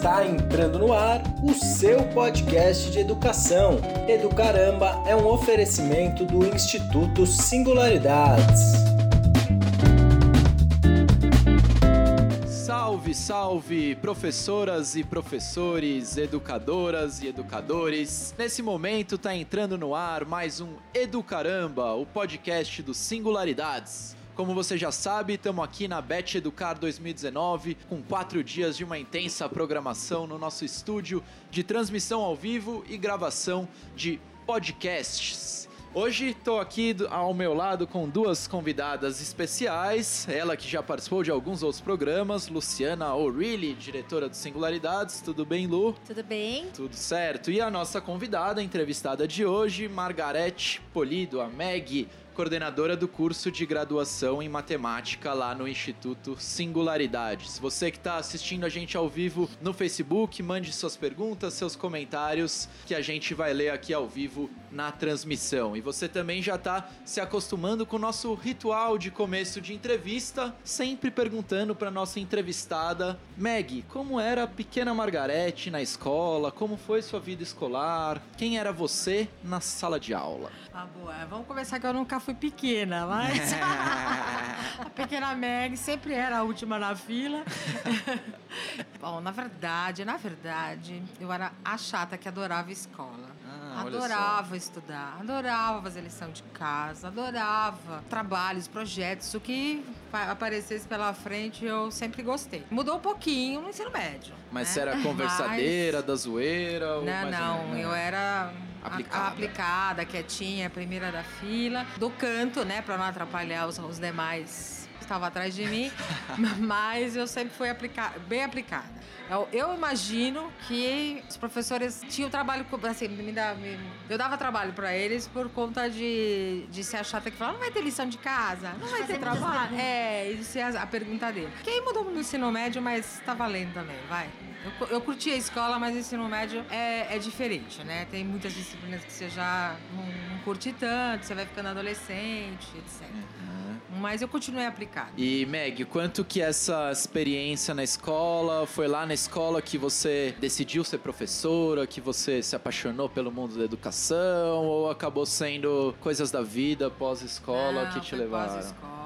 Está entrando no ar o seu podcast de educação. Educaramba é um oferecimento do Instituto Singularidades. Salve, salve, professoras e professores, educadoras e educadores. Nesse momento está entrando no ar mais um Educaramba, o podcast do Singularidades. Como você já sabe, estamos aqui na Bet Educar 2019 com quatro dias de uma intensa programação no nosso estúdio de transmissão ao vivo e gravação de podcasts. Hoje estou aqui ao meu lado com duas convidadas especiais. Ela que já participou de alguns outros programas, Luciana O'Reilly, diretora do Singularidades. Tudo bem, Lu? Tudo bem. Tudo certo. E a nossa convidada, entrevistada de hoje, Margarete Polido, a Meg, coordenadora do curso de graduação em matemática lá no Instituto Singularidades. Você que está assistindo a gente ao vivo no Facebook, mande suas perguntas, seus comentários, que a gente vai ler aqui ao vivo na transmissão. E você também já está se acostumando com o nosso ritual de começo de entrevista, sempre perguntando para nossa entrevistada, Meg, como era a pequena Margarete na escola? Como foi sua vida escolar? Quem era você na sala de aula? Ah, boa. Vamos começar que eu nunca fui pequena, mas a pequena Meg sempre era a última na fila. Bom, na verdade, na verdade, eu era a chata que adorava escola. Ah, adorava estudar, adorava fazer lição de casa, adorava trabalhos, projetos, o que aparecesse pela frente eu sempre gostei. Mudou um pouquinho no ensino médio. Mas né? você era conversadeira, Mas... da zoeira? Não, não, eu era aplicada. aplicada, quietinha, primeira da fila, do canto, né, para não atrapalhar os, os demais que estavam atrás de mim, mas eu sempre fui aplica bem aplicada. Eu, eu, imagino que os professores tinham trabalho, assim, me dá, me, eu dava trabalho para eles por conta de, de ser a chata que falava, não vai ter lição de casa, não vai ter trabalho. É, isso é a, a pergunta dele. Quem mudou no ensino médio, mas tá valendo também, vai. Eu, eu curti a escola, mas o ensino médio é, é diferente, né? Tem muitas disciplinas que você já não, não curte tanto, você vai ficando adolescente, etc. Uhum. Mas eu continuei aplicado. E Meg, quanto que essa experiência na escola, foi lá na escola que você decidiu ser professora, que você se apaixonou pelo mundo da educação, ou acabou sendo coisas da vida pós-escola que te levaram? Pós-escola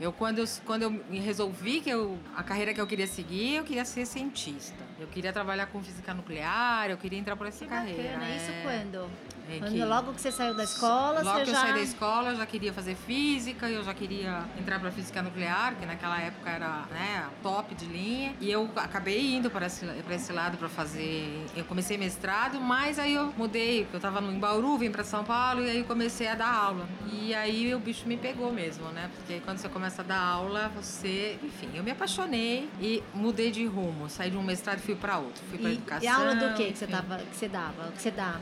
eu quando eu quando eu resolvi que eu a carreira que eu queria seguir, eu queria ser cientista. Eu queria trabalhar com física nuclear, eu queria entrar por essa que carreira. Bacana. É... Isso quando? É quando que... logo que você saiu da escola, logo que já... eu saí da escola, eu já queria fazer física, eu já queria entrar para física nuclear, que naquela época era né, top de linha. E eu acabei indo para esse, esse lado para fazer. Eu comecei mestrado, mas aí eu mudei, eu estava em Bauru, vim para São Paulo e aí comecei a dar aula. E aí o bicho me pegou mesmo, né? Porque quando você começa a dar aula, você, enfim, eu me apaixonei e mudei de rumo. Saí de um mestrado e fui para outro. Fui para educação. E aula do que que você tava, que você dava, que você dá?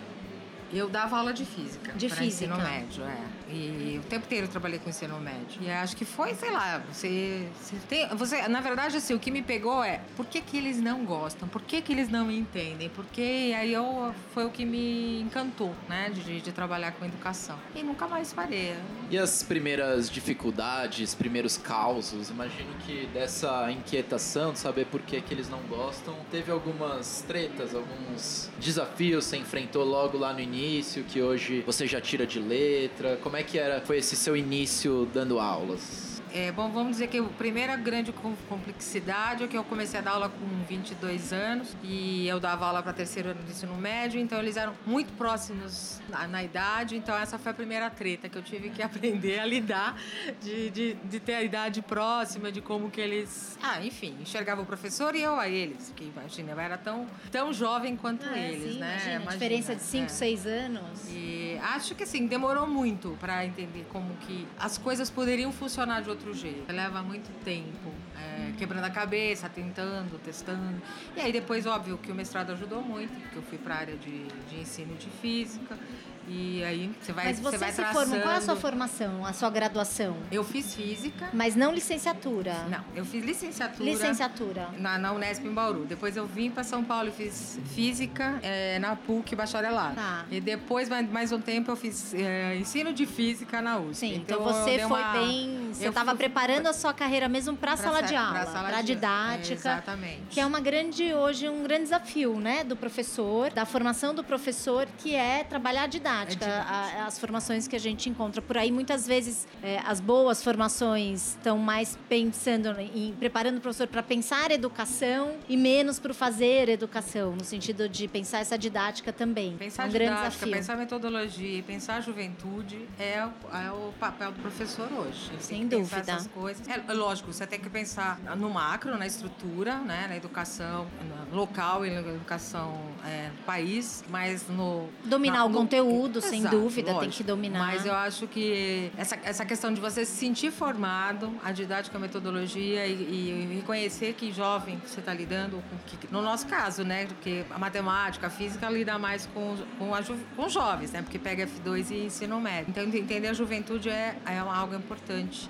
Eu dava aula de física. De física. ensino médio, é. E o tempo inteiro eu trabalhei com ensino médio. E acho que foi, sei lá, você, você tem. Você, na verdade, assim, o que me pegou é por que, que eles não gostam? Por que, que eles não entendem? Porque aí eu, foi o que me encantou, né? De, de trabalhar com educação. E nunca mais parei. E as primeiras dificuldades, primeiros causos? Imagino que dessa inquietação de saber por que, que eles não gostam, teve algumas tretas, alguns desafios que você enfrentou logo lá no início que hoje você já tira de letra? Como é que era, foi esse seu início dando aulas? É, bom, vamos dizer que a primeira grande complexidade é que eu comecei a dar aula com 22 anos e eu dava aula para terceiro ano do ensino médio, então eles eram muito próximos na, na, idade, então essa foi a primeira treta que eu tive que aprender a lidar, de, de, de, ter a idade próxima, de como que eles, ah, enfim, enxergavam o professor e eu a eles, porque imagina, eu era tão, tão jovem quanto ah, eles, sim, né? Imagina, imagina, diferença de 5, 6 é. anos. E acho que assim, demorou muito para entender como que as coisas poderiam funcionar de outro outro jeito. Leva muito tempo, é, quebrando a cabeça, tentando, testando. E aí depois, óbvio, que o mestrado ajudou muito, porque eu fui para a área de, de ensino de física. E aí você vai, Mas você, você vai se traçando... formou, qual é a sua formação, a sua graduação? Eu fiz física. Mas não licenciatura? Não, eu fiz licenciatura. Licenciatura. Na, na Unesp em Bauru. Depois eu vim para São Paulo e fiz física é, na PUC bacharelado. Tá. E depois, mais, mais um tempo, eu fiz é, ensino de física na USP. Sim, então, então você foi uma... bem Você estava preparando a sua carreira mesmo para a sala de aula, para a didática. exatamente. Que é uma grande, hoje, um grande desafio, né? Do professor, da formação do professor, que é trabalhar a didática. É didática. as formações que a gente encontra por aí, muitas vezes, é, as boas formações estão mais pensando em preparando o professor para pensar educação e menos para fazer educação, no sentido de pensar essa didática também. Pensar é um grande desafio. pensar metodologia, pensar a juventude é o, é o papel do professor hoje. Sem dúvida. Essas coisas. É, é, lógico, você tem que pensar no macro, na estrutura, né, na educação local e na educação é, do país, mas no dominar na, o no, conteúdo, exato, sem dúvida, lógico. tem que dominar. Mas eu acho que essa, essa questão de você se sentir formado, a didática, a metodologia e, e reconhecer que jovem que você está lidando, que, no nosso caso, né, porque a matemática, a física lida mais com, com, a, com jovens, né, porque pega F2 e ensino médio. Então entender a juventude é, é algo importante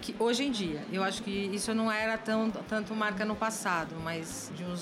que hoje em dia, eu acho que isso não era tão, tanto marca no passado, mas de uns,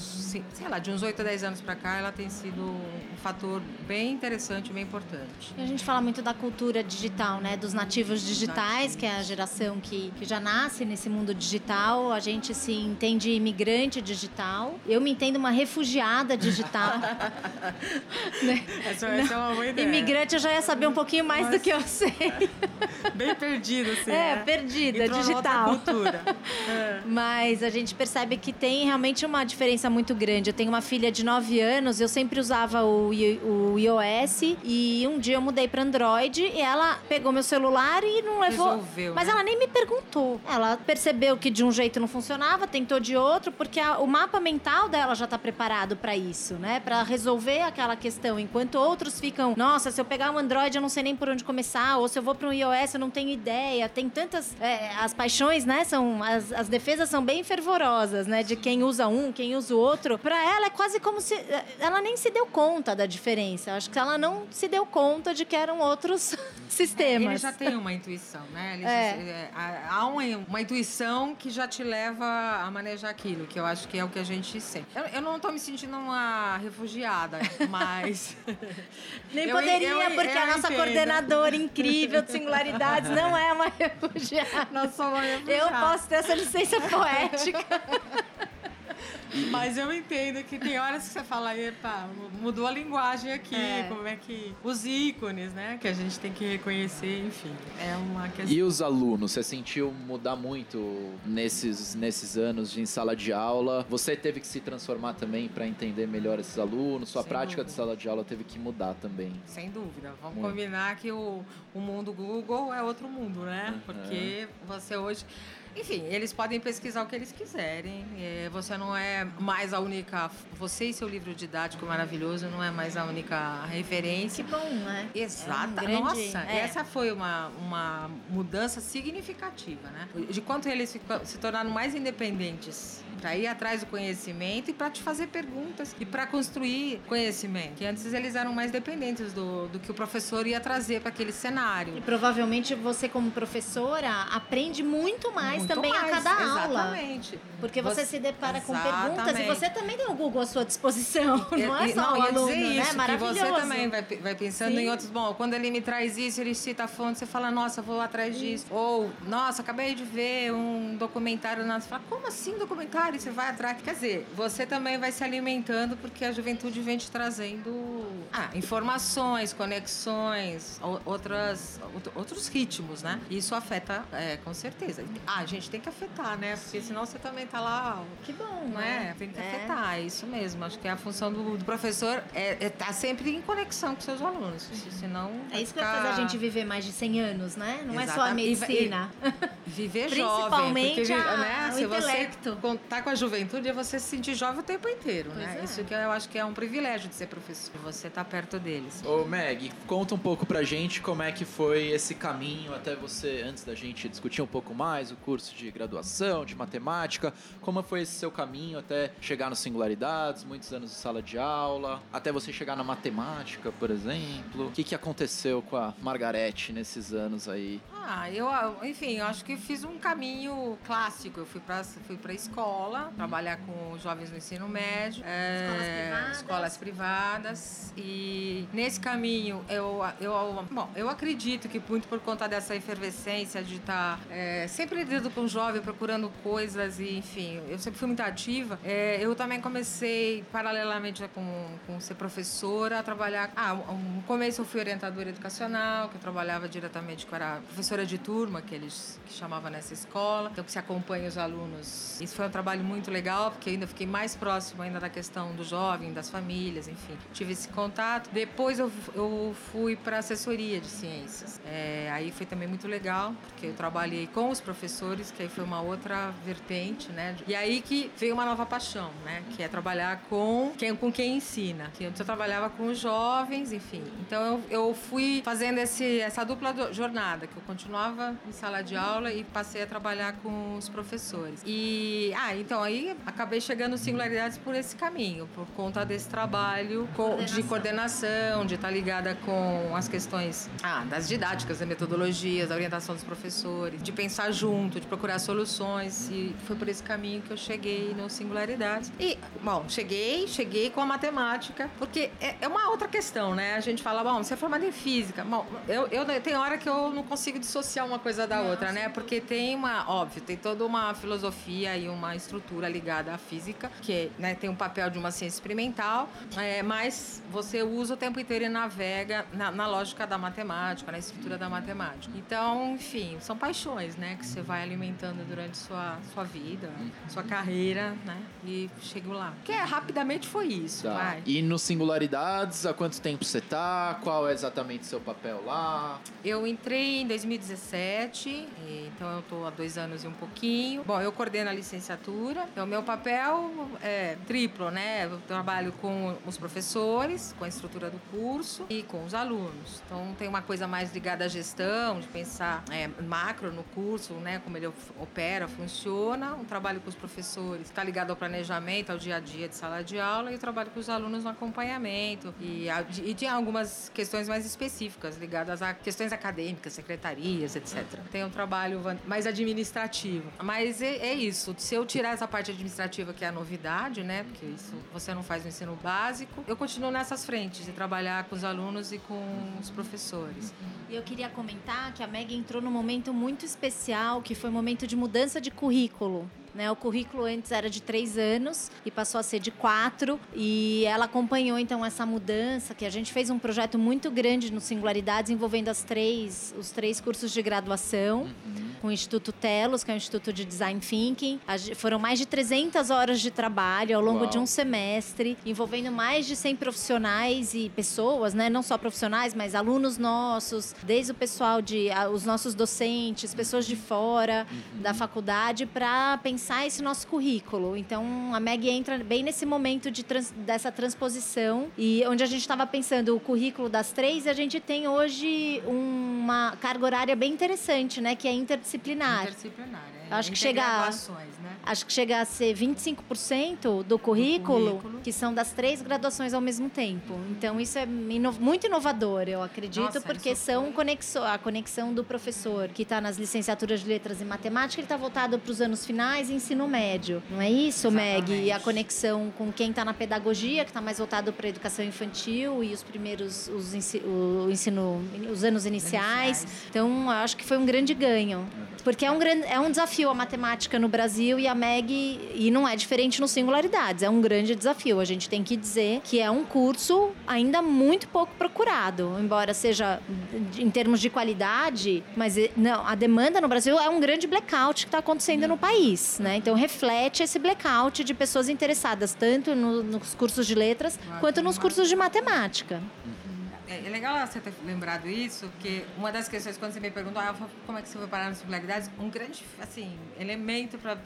sei lá, de uns 8 a 10 anos para cá, ela tem sido um fator bem interessante, bem importante. A gente fala muito da cultura digital, né, dos nativos digitais, que é a geração que, que já nasce nesse mundo digital. A gente se entende imigrante digital. Eu me entendo uma refugiada digital. né? essa, essa é uma boa ideia. Imigrante eu já ia saber um pouquinho mais Mas... do que eu sei. bem perdida, assim. É, né? perdida digital. é. Mas a gente percebe que tem realmente uma diferença muito grande. Eu tenho uma filha de 9 anos, eu sempre usava o, o iOS e um dia eu mudei para Android e ela pegou meu celular e não levou. Resolveu, mas né? ela nem me perguntou. Ela percebeu que de um jeito não funcionava, tentou de outro, porque a, o mapa mental dela já está preparado para isso, né? Para resolver aquela questão. Enquanto outros ficam, nossa, se eu pegar um Android eu não sei nem por onde começar, ou se eu vou para um iOS eu não tenho ideia. Tem tantas. É, as paixões, né, são as, as defesas são bem fervorosas, né, de quem usa um, quem usa o outro. Para ela é quase como se ela nem se deu conta da diferença. Acho que ela não se deu conta de que eram outros sistemas. É, ele já tem uma intuição, né? É. Já, há uma, uma, intuição que já te leva a manejar aquilo, que eu acho que é o que a gente sente. Eu, eu não estou me sentindo uma refugiada, mas nem eu, poderia, eu, porque a nossa entendo. coordenadora incrível de singularidades não é uma refugiada. Eu posso ter essa licença poética. Mas eu entendo que tem horas que você fala, epa, mudou a linguagem aqui, é. como é que. Os ícones, né? Que a gente tem que reconhecer, enfim. É uma questão. E os alunos, você sentiu mudar muito nesses, nesses anos de em sala de aula? Você teve que se transformar também para entender melhor esses alunos? Sua Sem prática dúvida. de sala de aula teve que mudar também? Sem dúvida. Vamos muito. combinar que o, o mundo Google é outro mundo, né? Uhum. Porque você hoje. Enfim, eles podem pesquisar o que eles quiserem. É, você não é mais a única. Você e seu livro didático maravilhoso não é mais a única referência. Que bom, né? Exata. É um grande, Nossa, é. essa foi uma, uma mudança significativa, né? De quanto eles se, se tornaram mais independentes para ir atrás do conhecimento e para te fazer perguntas e para construir conhecimento. Que antes eles eram mais dependentes do, do que o professor ia trazer para aquele cenário. E provavelmente você, como professora, aprende muito mais muito também mais, a cada exatamente. aula. Exatamente. Porque você, você se depara exatamente. com perguntas e você também tem o Google à sua disposição. Não é só não, o aluno, né? Isso, Maravilhoso. você também vai, vai pensando Sim. em outros. Bom, quando ele me traz isso, ele cita a fonte, você fala, nossa, vou atrás disso. Ou, nossa, acabei de ver um documentário. Você fala, como assim documentário? E você vai atrás. Quer dizer, você também vai se alimentando porque a juventude vem te trazendo ah, informações, conexões, outras, outros ritmos, né? Isso afeta, é, com certeza. Ah, a gente tem que afetar, né? Porque senão você também tá lá. Que bom, né? né? Tem que é. afetar, é isso mesmo. Acho que a função do, do professor é, é tá sempre em conexão com seus alunos. Senão. É isso que vai fazer a gente viver mais de 100 anos, né? Não Exatamente. é só a medicina. E, viver jovem. Principalmente porque, a, né? o se intelecto. você tá com a juventude, é você se sentir jovem o tempo inteiro, pois né? É. Isso que eu acho que é um privilégio de ser professor, você tá perto deles. Ô, Meg, conta um pouco pra gente como é que foi esse caminho até você, antes da gente discutir um pouco mais o curso de graduação, de matemática, como foi esse seu caminho até chegar no Singularidades, muitos anos de sala de aula, até você chegar na matemática, por exemplo. O que, que aconteceu com a Margarete nesses anos aí? Ah, Ah, eu, enfim, eu acho que fiz um caminho clássico. Eu fui para fui para escola, trabalhar com jovens no ensino médio, escolas, é, privadas. escolas privadas. E nesse caminho, eu, eu, bom, eu acredito que muito por conta dessa efervescência de estar tá, é, sempre lidando com jovem, procurando coisas e, enfim, eu sempre fui muito ativa. É, eu também comecei, paralelamente com, com ser professora, a trabalhar. Ah, no começo eu fui orientadora educacional, que eu trabalhava diretamente com a professora professora de turma, que eles que chamavam nessa escola, então que se acompanha os alunos. Isso foi um trabalho muito legal, porque eu ainda fiquei mais próximo ainda da questão do jovem, das famílias, enfim. Tive esse contato. Depois eu, eu fui para assessoria de ciências. É, aí foi também muito legal, porque eu trabalhei com os professores, que aí foi uma outra vertente, né? E aí que veio uma nova paixão, né? Que é trabalhar com quem, com quem ensina. Que antes eu trabalhava com os jovens, enfim. Então eu, eu fui fazendo esse, essa dupla jornada, que eu continuo continuava em sala de aula e passei a trabalhar com os professores. E, ah, então aí acabei chegando singularidades por esse caminho, por conta desse trabalho de coordenação, de estar ligada com as questões ah, das didáticas, das metodologias, da orientação dos professores, de pensar junto, de procurar soluções. E foi por esse caminho que eu cheguei no Singularidades. E, bom, cheguei, cheguei com a matemática, porque é, é uma outra questão, né? A gente fala, bom, você é formada em física. Bom, eu, eu tem hora que eu não consigo dissociar uma coisa da outra, né? Porque tem uma, óbvio, tem toda uma filosofia e uma estrutura ligada à física, que né, tem um papel de uma ciência experimental, é, mas você usa o tempo inteiro e navega na, na, lógica da matemática, na estrutura da matemática. Então, enfim, são paixões, né? Que você vai alimentando durante sua, sua vida, sua carreira, né? E chego lá. Que é, rapidamente foi isso, tá. vai. E no Singularidades, há quanto tempo você tá? Qual é exatamente o seu papel lá? Eu entrei em 2017 2017, então eu estou há dois anos e um pouquinho. Bom, eu coordeno a licenciatura, então meu papel é triplo, né? Eu trabalho com os professores, com a estrutura do curso e com os alunos. Então tem uma coisa mais ligada à gestão, de pensar é, macro no curso, né? Como ele opera, funciona. Um trabalho com os professores está ligado ao planejamento, ao dia a dia de sala de aula e trabalho com os alunos no acompanhamento e, e de algumas questões mais específicas ligadas a questões acadêmicas, secretaria etc. Tem um trabalho mais administrativo. Mas é, é, isso. Se eu tirar essa parte administrativa, que é a novidade, né? Porque isso você não faz no ensino básico, eu continuo nessas frentes de trabalhar com os alunos e com os professores. E eu queria comentar que a Meg entrou num momento muito especial, que foi um momento de mudança de currículo. Né? O currículo antes era de três anos e passou a ser de quatro. E ela acompanhou então essa mudança, que a gente fez um projeto muito grande no Singularidades envolvendo as três, os três cursos de graduação. Uhum com o Instituto Telos, que é o Instituto de Design Thinking. Foram mais de 300 horas de trabalho ao longo Uau. de um semestre, envolvendo mais de 100 profissionais e pessoas, né? não só profissionais, mas alunos nossos, desde o pessoal de os nossos docentes, pessoas de fora uhum. da faculdade, para pensar esse nosso currículo. Então, a Meg entra bem nesse momento de trans, dessa transposição e onde a gente estava pensando o currículo das três, a gente tem hoje uma carga horária bem interessante, né? Que é inter interdisciplinar. Interdisciplinar, é. Acho que chega né? Acho que chega a ser 25% do currículo, currículo, que são das três graduações ao mesmo tempo. Então isso é ino muito inovador, eu acredito, Nossa, porque são conexo a conexão do professor que está nas licenciaturas de letras e matemática, ele está voltado para os anos finais e ensino médio. Não é isso, Exatamente. Meg? E a conexão com quem está na pedagogia, que está mais voltado para a educação infantil e os primeiros os ensino, os anos iniciais. iniciais. Então, acho que foi um grande ganho. Porque é um, grande, é um desafio a matemática no Brasil e a MEG, e não é diferente no Singularidades, é um grande desafio. A gente tem que dizer que é um curso ainda muito pouco procurado, embora seja em termos de qualidade, mas não, a demanda no Brasil é um grande blackout que está acontecendo no país, né? Então reflete esse blackout de pessoas interessadas tanto no, nos cursos de letras quanto nos cursos de matemática. É, legal você ter lembrado isso, porque uma das questões, quando você me perguntou ah, como é que você foi parar nas singularidades, um grande assim, elemento para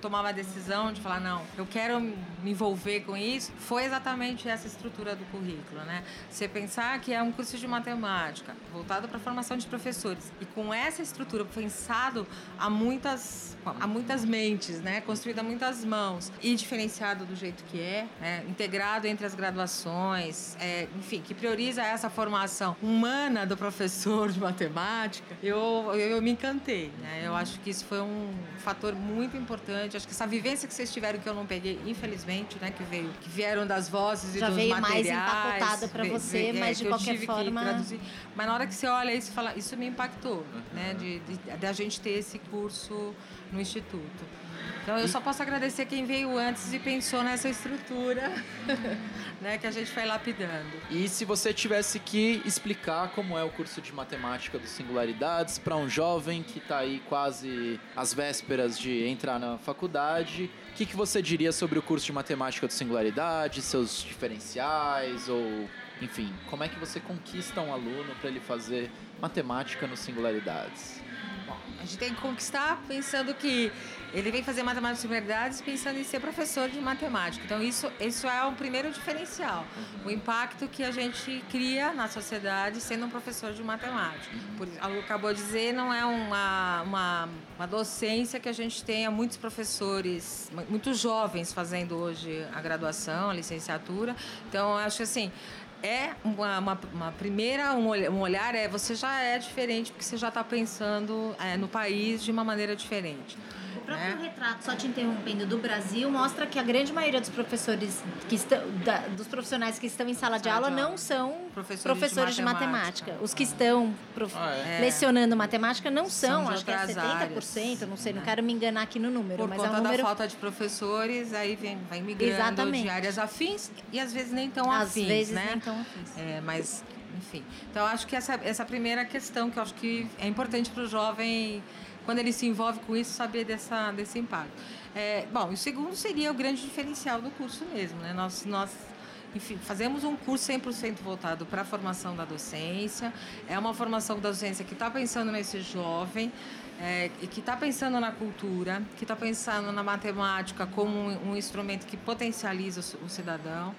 tomar uma decisão de falar, não, eu quero me envolver com isso, foi exatamente essa estrutura do currículo. Né? Você pensar que é um curso de matemática voltado para a formação de professores, e com essa estrutura pensado a muitas, a muitas mentes, né? construído a muitas mãos, e diferenciado do jeito que é, né? integrado entre as graduações, é, enfim, que prioriza essa essa formação humana do professor de matemática, eu, eu, eu me encantei. Né? Eu acho que isso foi um fator muito importante. Acho que essa vivência que vocês tiveram que eu não peguei, infelizmente, né, que veio, que vieram das vozes e Já dos veio materiais. mais empacotada para você, veio, mas é, de qualquer forma. Mas na hora que você olha isso, fala, isso me impactou, né, de, de, de a gente ter esse curso no instituto. Então eu só posso agradecer quem veio antes e pensou nessa estrutura, né, que a gente foi lapidando. E se você tivesse que explicar como é o curso de matemática dos singularidades para um jovem que está aí quase às vésperas de entrar na faculdade, o que, que você diria sobre o curso de matemática dos singularidades, seus diferenciais ou enfim, como é que você conquista um aluno para ele fazer matemática nos singularidades? Bom, a gente tem que conquistar pensando que ele vem fazer matemática de verdades pensando em ser professor de matemática. Então, isso, isso é o primeiro diferencial. O impacto que a gente cria na sociedade sendo um professor de matemática. Por, acabou de dizer, não é uma, uma, uma docência que a gente tenha muitos professores, muitos jovens fazendo hoje a graduação, a licenciatura. Então, acho assim, é uma, uma, uma, primeira um olhar, é você já é diferente porque você já está pensando é, no país de uma maneira diferente próprio né? retrato, só te interrompendo, do Brasil mostra que a grande maioria dos professores que estão, da, dos profissionais que estão em sala, de, aula não são professores, professores de, matemática. de, matemática. Os que estão prof... ah, é. lecionando matemática não são, são acho que é 70%, áreas. não sei, não quero me enganar aqui no número, Por mas conta é um número... da falta de professores, aí vem, vai migrando Exatamente. de áreas afins e às vezes nem tão às afins, vezes né? nem tão afins. É, mas enfim. Então acho que essa essa primeira questão que eu acho que é importante para o jovem quando ele se envolve com isso, saber dessa, desse impacto. É, bom, o segundo seria o grande diferencial do curso mesmo. Né? Nós, nós enfim, fazemos um curso 100% voltado para a formação da docência. É uma formação da docência que está pensando nesse jovem, é, que está pensando na cultura, que está pensando na matemática como um, um instrumento que potencializa o, o cidadão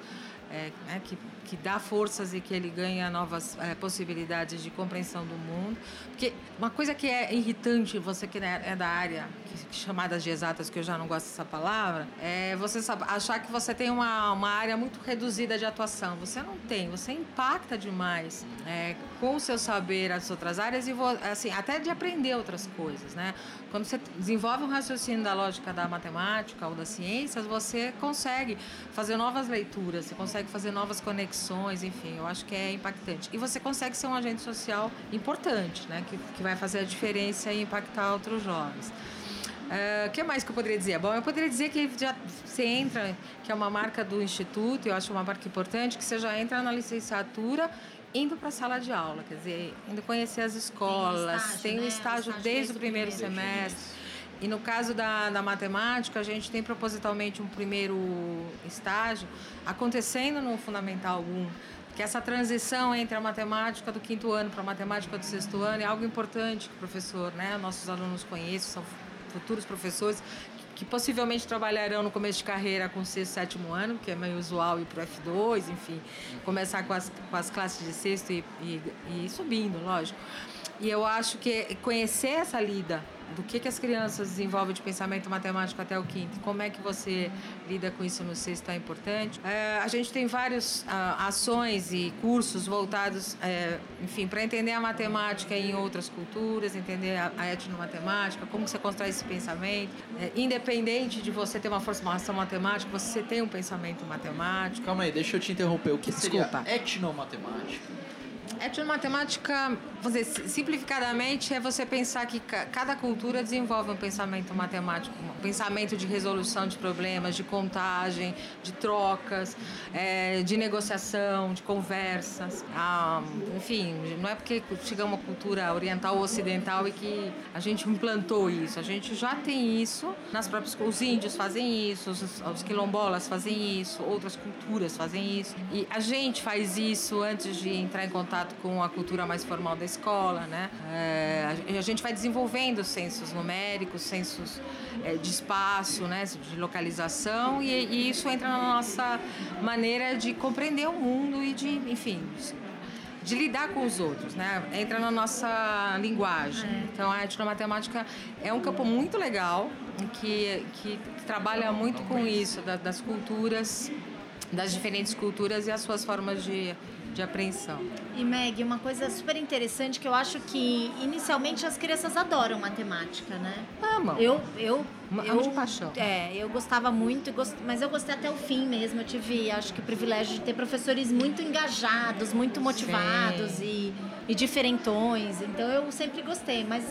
é, é, que, que dá forças e que ele ganha novas é, possibilidades de compreensão do mundo. Porque uma coisa que é irritante, você que é da área, que, chamadas de exatas, que eu já não gosto dessa palavra, é você achar que você tem uma, uma área muito reduzida de atuação. Você não tem, você impacta demais é, com o seu saber as outras áreas e assim, até de aprender outras coisas. Né? Quando você desenvolve um raciocínio da lógica da matemática ou das ciências, você consegue fazer novas leituras, você consegue fazer novas conexões, enfim, eu acho que é impactante. E você consegue ser um agente social importante, né, que, que vai fazer a diferença e impactar outros jovens. O uh, eh, que mais que eu poderia dizer? Bom, eu poderia dizer que já você entra, que é uma marca do Instituto, eu acho uma marca importante, que você já entra na licenciatura indo para a sala de aula, quer dizer, indo conhecer as escolas, tem o estágio, tem né? estágio, estágio desde, desde o primeiro, primeiro semestre. E no caso da, da matemática, a gente tem propositalmente um primeiro estágio acontecendo no Fundamental 1, que essa transição entre a matemática do quinto ano para a matemática do sexto ano é algo importante que o professor, né, nossos alunos conheçam, são futuros professores que possivelmente trabalharão no começo de carreira com o sexto, sétimo ano, que é meio usual ir para o F2, enfim, começar com as, com as classes de sexto e, e, e subindo, lógico. E eu acho que conhecer essa lida do que, que as crianças desenvolvem de pensamento matemático até o quinto, como é que você lida com isso no sexto é importante. É, a gente tem várias ah, ações e cursos voltados, é, enfim, para entender a matemática em outras culturas, entender a, a etnomatemática, como você constrói esse pensamento. É, independente de você ter uma formação matemática, você tem um pensamento matemático. Calma aí, deixa eu te interromper. O que Desculpa. seria etnomatemática? Etnomatemática, dizer, simplificadamente, é você pensar que cada cultura desenvolve um pensamento matemático, um pensamento de resolução de problemas, de contagem, de trocas, é, de negociação, de conversas. Ah, enfim, não é porque chega uma cultura oriental ou ocidental e que a gente implantou isso. A gente já tem isso nas próprias... Os índios fazem isso, os, os quilombolas fazem isso, outras culturas fazem isso. E a gente faz isso antes de entrar em contato com a cultura mais formal da escola, né? É, a gente vai desenvolvendo sensos numéricos, sensos é, de espaço, né? De localização e, e, isso entra na nossa maneira de compreender o mundo e de, enfim, de lidar com os outros, né? Entra na nossa linguagem. É. Então a etnomatemática é um campo muito legal que, que trabalha muito com isso, da, das culturas, das diferentes culturas e as suas formas de de apreensão. E Meg, uma coisa super interessante que eu acho que inicialmente as crianças adoram matemática, né? Amam. Eu, eu, eu de paixão. É, eu gostava muito, mas eu gostei até o fim mesmo. Eu tive, acho que o privilégio de ter professores muito engajados, muito motivados e, e diferentões. Então eu sempre gostei, mas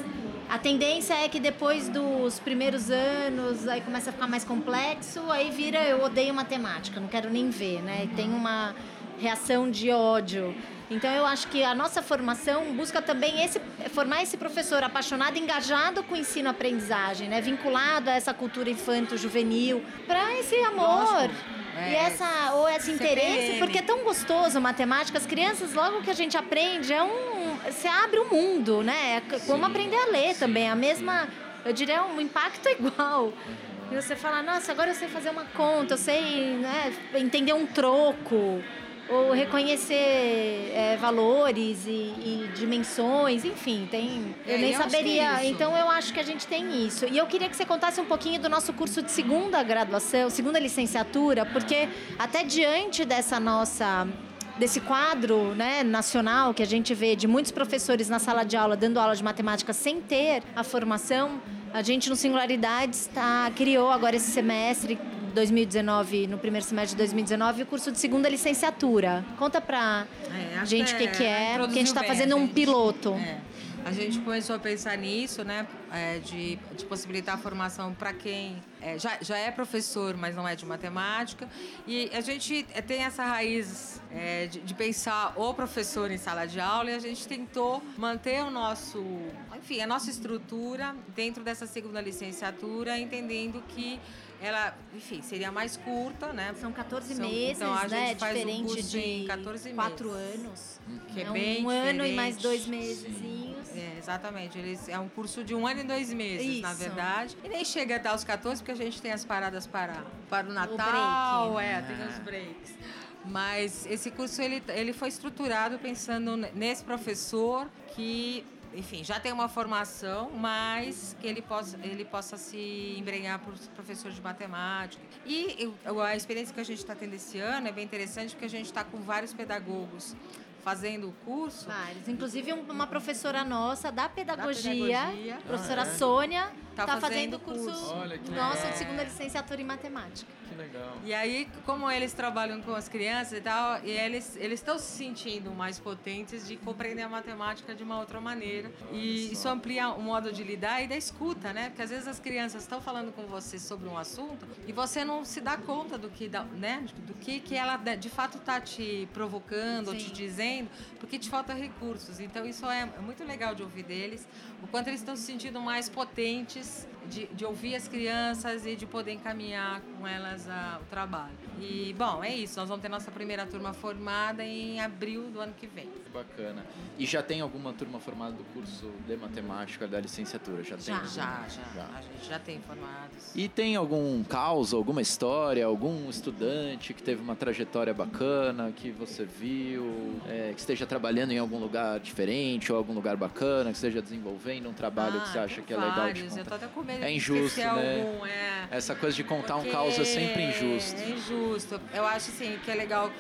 a tendência é que depois dos primeiros anos, aí começa a ficar mais complexo, aí vira eu odeio matemática, não quero nem ver, né? Tem uma reação de ódio. Então eu acho que a nossa formação busca também esse, formar esse professor apaixonado, engajado com o ensino-aprendizagem, né? vinculado a essa cultura infanto-juvenil, para esse amor. É, e essa ou esse interesse, porque é tão gostoso matemática, as crianças logo que a gente aprende é um você abre o um mundo, né? É como sim, aprender a ler sim. também, a mesma, eu diria um impacto igual. E você fala, nossa, agora eu sei fazer uma conta, eu sei né, entender um troco ou reconhecer é, valores e, e, dimensões, enfim, tem. É, eu nem saberia. É então eu acho que a gente tem isso. E eu queria que você contasse um pouquinho do nosso curso de segunda graduação, segunda licenciatura, porque até diante dessa nossa desse quadro né, nacional que a gente vê de muitos professores na sala de aula dando aula de matemática sem ter a formação, a gente no Singularidades tá, criou agora esse semestre 2019, no primeiro semestre de 2019, o curso de segunda licenciatura. Conta pra é, gente o que, que é, porque a gente está fazendo um piloto. É. A gente começou a pensar nisso, né? É, de, de, possibilitar a formação para quem é, já, já é professor, mas não é de matemática. E a gente é, tem essa raiz é, de, de, pensar o professor em sala de aula e a gente tentou manter o nosso, enfim, a nossa estrutura dentro dessa segunda licenciatura, entendendo que ela, enfim, seria mais curta, né? São 14 São, meses, então, a né? Gente faz Diferente um curso de 14 4 anos. Que é, é bem um diferente. ano e mais dois meses. É, exatamente. Eles, é um curso de um ano e dois meses, Isso. na verdade. E nem chega até os 14, porque a gente tem as paradas para, para o Natal, o é, tem os breaks. Mas esse curso ele, ele foi estruturado pensando nesse professor que enfim, já tem uma formação, mas que ele possa, ele possa se embrenhar por professor de matemática. E a experiência que a gente está tendo esse ano é bem interessante porque a gente está com vários pedagogos fazendo o curso. Vários. Inclusive uma professora nossa da pedagogia, da pedagogia. professora ah, é? Sônia, está tá fazendo o curso, curso. Olha, nosso é. de segunda licenciatura em matemática. Que legal. E aí, como eles trabalham com as crianças e tal, e eles eles estão se sentindo mais potentes de compreender a matemática de uma outra maneira. E isso amplia o modo de lidar e da escuta, né? Porque às vezes as crianças estão falando com você sobre um assunto e você não se dá conta do que, né? Do que que ela de fato está te provocando Sim. ou te dizendo, porque te falta recursos. Então isso é muito legal de ouvir deles, o quanto eles estão se sentindo mais potentes de, de ouvir as crianças e de poder encaminhar com elas a, o trabalho. E, bom, é isso. Nós vamos ter nossa primeira turma formada em abril do ano que vem. Bacana. E já tem alguma turma formada do curso de matemática da licenciatura? Já, já tem? Já, já, já. A gente já tem formados. E tem algum caos, alguma história, algum estudante que teve uma trajetória bacana, que você viu, é, que esteja trabalhando em algum lugar diferente ou algum lugar bacana, que esteja desenvolvendo um trabalho ah, que você acha que é legal de contar? Eu tô até com medo é injusto, né? Algum, é. Essa coisa de contar Porque um caos é sempre injusto. É injusto. Eu acho assim que é legal.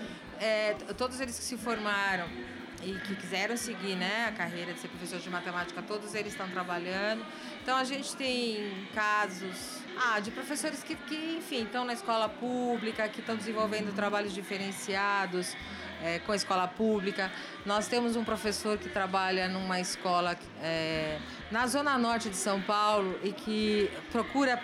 É, todos eles que se formaram e que quiseram seguir né, a carreira de ser professor de matemática, todos eles estão trabalhando. Então a gente tem casos ah, de professores que, que enfim, estão na escola pública, que estão desenvolvendo trabalhos diferenciados é, com a escola pública. Nós temos um professor que trabalha numa escola é, na zona norte de São Paulo e que procura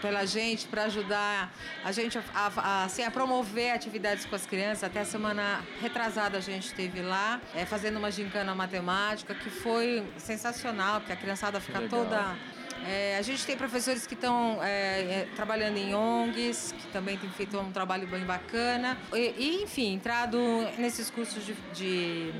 pela gente para ajudar a gente a, a, assim, a, promover atividades com as crianças. Até a semana retrasada a gente esteve lá é, fazendo uma gincana matemática que foi sensacional, porque a criançada fica toda é, a gente tem professores que estão é, é, trabalhando em ONGs, que também têm feito um trabalho bem bacana. E, e enfim, entrado nesses cursos de, de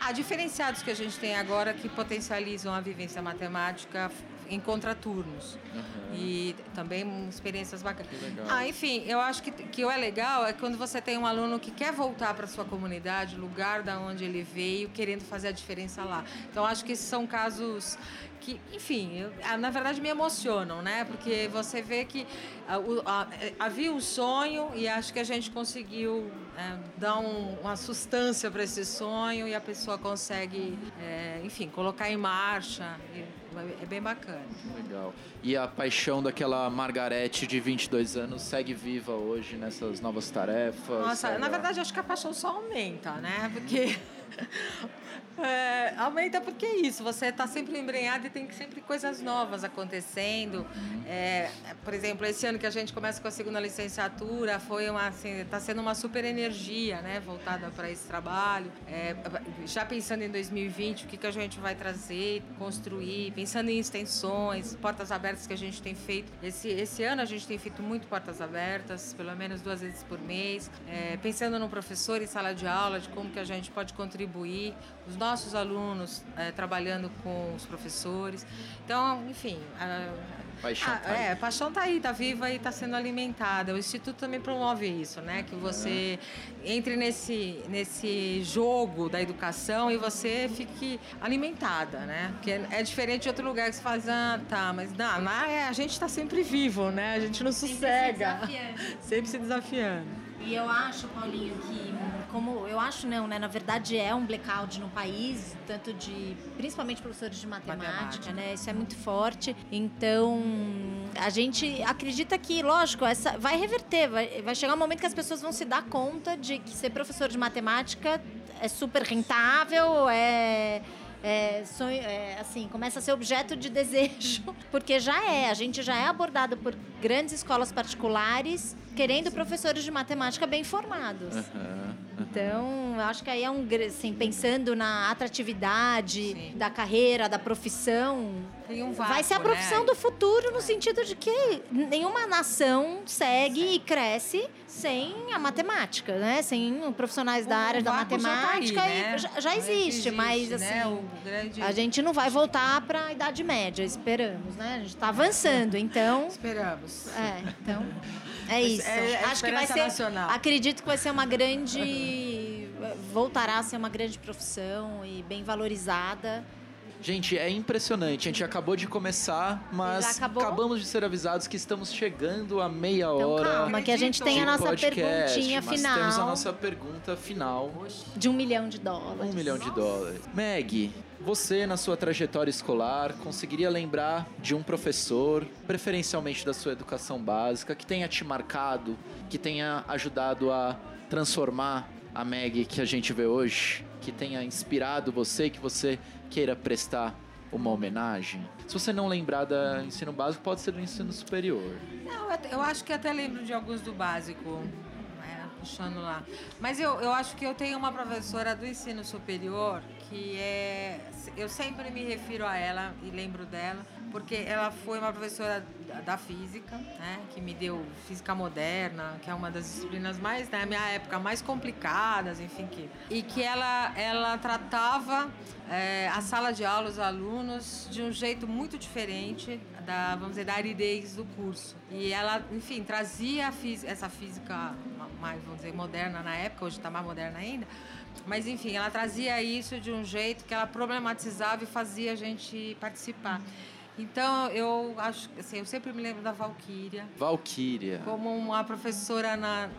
ah, diferenciados que a gente tem agora que potencializam a vivência matemática em contraturnos. Uhum. E também experiências bacanas. Ah, enfim, eu acho que, que o é legal é quando você tem um aluno que quer voltar para sua comunidade, lugar da onde ele veio, querendo fazer a diferença lá. Então, acho que esses são casos que, enfim, eu, ah, na verdade me emocionam, né? Porque você vê que a, a, havia um sonho e acho que a gente conseguiu é, dar um, uma sustância para esse sonho e a pessoa consegue, é, enfim, colocar em marcha. É bem bacana. Legal. E a paixão daquela Margarete de 22 anos segue viva hoje nessas novas tarefas? Nossa, na verdade acho que a paixão só aumenta, né? Porque É, aumenta porque é isso, você está sempre embrenhado e tem sempre coisas novas acontecendo. Uhum. É, por exemplo, esse ano que a gente começa com a segunda licenciatura, foi uma assim, está sendo uma super energia, né, voltada para esse trabalho. É, já pensando em 2020, o que, que a gente vai trazer, construir, pensando em extensões, portas abertas que a gente tem feito. Esse, esse ano a gente tem feito muito portas abertas, pelo menos duas vezes por mês, é, pensando no professor em sala de aula, de como que a gente pode contribuir. Os nossos alunos é, trabalhando com os professores. Então, enfim. A, paixão a, tá é, a paixão está aí, está viva e está sendo alimentada. O Instituto também promove isso, né? Que você é. entre nesse, nesse jogo da educação e você fique alimentada, né? Porque é diferente de outro lugar que você faz, ah, tá, mas não, lá é, a gente está sempre vivo, né? A gente não sossega. Sempre se desafiando. Sempre se desafiando. E eu acho, Paulinho, que como eu acho não, né? Na verdade é um blackout no país, tanto de principalmente professores de matemática, matemática. né? Isso é muito forte. Então a gente acredita que, lógico, essa vai reverter, vai, vai chegar um momento que as pessoas vão se dar conta de que ser professor de matemática é super rentável, é é, sonho, é, assim, começa a ser objeto de desejo, porque já é, a gente já é abordado por grandes escolas particulares querendo professores de matemática bem formados. Uhum. Então, acho que aí é um, assim, pensando na atratividade Sim. da carreira, da profissão, um vácuo, vai ser a profissão né? do futuro no sentido de que nenhuma nação segue e cresce sem a matemática, né? Sem profissionais o, da área da matemática. Já, tá aí, né? já, já existe, existe, mas né? assim, grande... a gente não vai voltar para a Idade Média, esperamos, né? A gente está avançando, então. Esperamos. É, então. É isso. É, é Acho que vai ser. Nacional. Acredito que vai ser uma grande. voltará a ser uma grande profissão e bem valorizada. Gente, é impressionante. A gente acabou de começar, mas acabamos de ser avisados que estamos chegando a meia então, hora. Calma, que a gente tem a nossa podcast, perguntinha mas final. Temos a nossa pergunta final. De um milhão de dólares. Um milhão de dólares. Meg, você, na sua trajetória escolar, conseguiria lembrar de um professor, preferencialmente da sua educação básica, que tenha te marcado, que tenha ajudado a transformar a Meg que a gente vê hoje, que tenha inspirado você, que você queira prestar uma homenagem? Se você não lembrar do ensino básico, pode ser do ensino superior. Não, eu acho que até lembro de alguns do básico, né, puxando lá. Mas eu, eu acho que eu tenho uma professora do ensino superior que é. Eu sempre me refiro a ela e lembro dela, porque ela foi uma professora da física, né, que me deu física moderna, que é uma das disciplinas mais, na minha época, mais complicadas, enfim, que, e que ela, ela tratava é, a sala de aula, os alunos, de um jeito muito diferente da, vamos dizer, da aridez do curso. E ela, enfim, trazia física, essa física mais, vamos dizer, moderna na época, hoje está mais moderna ainda, mas enfim, ela trazia isso de um jeito que ela problematizava e fazia a gente participar. Então, eu acho, assim, eu sempre me lembro da Valquíria. Valquíria. Como uma professora na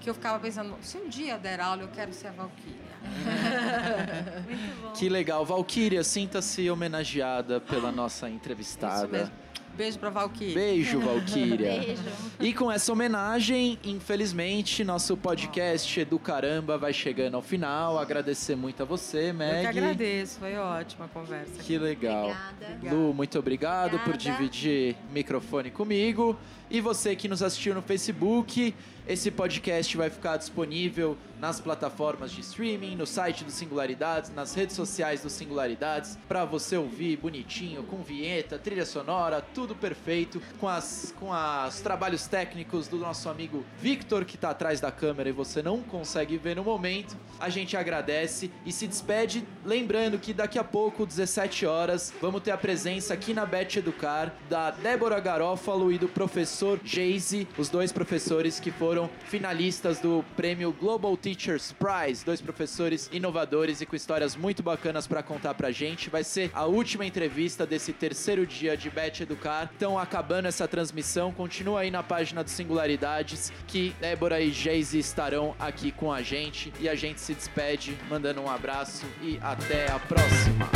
que eu ficava pensando, se um dia eu der aula, eu quero ser a Valquíria. Muito bom. Que legal. Valquíria, sinta-se homenageada pela nossa entrevistada. Isso mesmo. Beijo pra Valkyria. Beijo, Valkyria. Beijo. E com essa homenagem, infelizmente, nosso podcast do Caramba vai chegando ao final. Agradecer muito a você, Meg. Eu que agradeço, foi ótima a conversa. Que legal. Obrigada. Lu, muito obrigado Obrigada. por dividir microfone comigo. E você que nos assistiu no Facebook, esse podcast vai ficar disponível nas plataformas de streaming, no site do Singularidades, nas redes sociais do Singularidades, para você ouvir bonitinho, com vinheta, trilha sonora, tudo perfeito, com, as, com os trabalhos técnicos do nosso amigo Victor, que tá atrás da câmera e você não consegue ver no momento. A gente agradece e se despede, lembrando que daqui a pouco, 17 horas, vamos ter a presença aqui na Bet Educar da Débora Garófalo e do professor Jayce, os dois professores que foram finalistas do prêmio Global Teachers Prize, dois professores inovadores e com histórias muito bacanas para contar pra gente. Vai ser a última entrevista desse terceiro dia de Bet Educar. Então, acabando essa transmissão, continua aí na página do Singularidades que Débora e Jayce estarão aqui com a gente e a gente se despede, mandando um abraço e até a próxima.